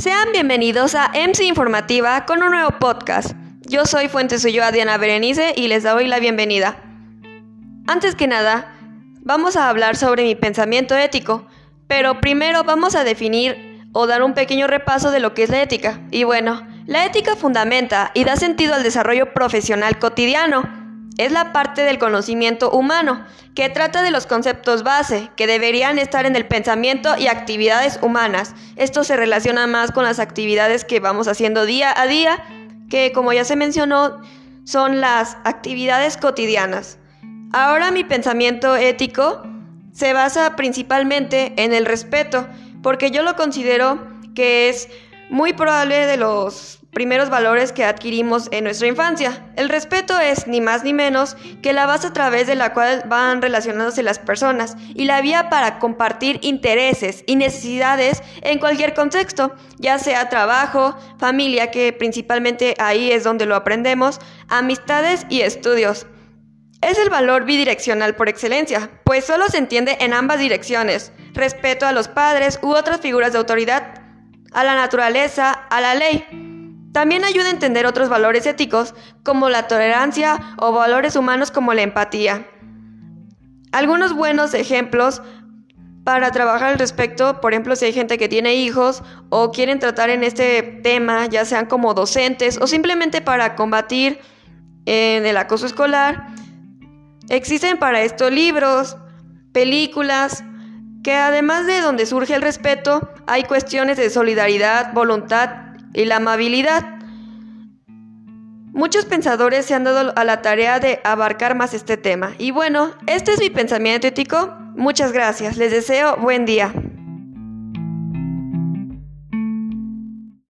Sean bienvenidos a MC Informativa con un nuevo podcast. Yo soy Fuente Suyo Diana Berenice y les doy la bienvenida. Antes que nada, vamos a hablar sobre mi pensamiento ético, pero primero vamos a definir o dar un pequeño repaso de lo que es la ética. Y bueno, la ética fundamenta y da sentido al desarrollo profesional cotidiano es la parte del conocimiento humano, que trata de los conceptos base, que deberían estar en el pensamiento y actividades humanas. Esto se relaciona más con las actividades que vamos haciendo día a día, que como ya se mencionó, son las actividades cotidianas. Ahora mi pensamiento ético se basa principalmente en el respeto, porque yo lo considero que es muy probable de los primeros valores que adquirimos en nuestra infancia. El respeto es ni más ni menos que la base a través de la cual van relacionándose las personas y la vía para compartir intereses y necesidades en cualquier contexto, ya sea trabajo, familia, que principalmente ahí es donde lo aprendemos, amistades y estudios. Es el valor bidireccional por excelencia, pues solo se entiende en ambas direcciones, respeto a los padres u otras figuras de autoridad, a la naturaleza, a la ley. También ayuda a entender otros valores éticos como la tolerancia o valores humanos como la empatía. Algunos buenos ejemplos para trabajar al respecto, por ejemplo, si hay gente que tiene hijos o quieren tratar en este tema, ya sean como docentes o simplemente para combatir en el acoso escolar, existen para esto libros, películas, que además de donde surge el respeto, hay cuestiones de solidaridad, voluntad y la amabilidad. Muchos pensadores se han dado a la tarea de abarcar más este tema. Y bueno, este es mi pensamiento ético. Muchas gracias. Les deseo buen día.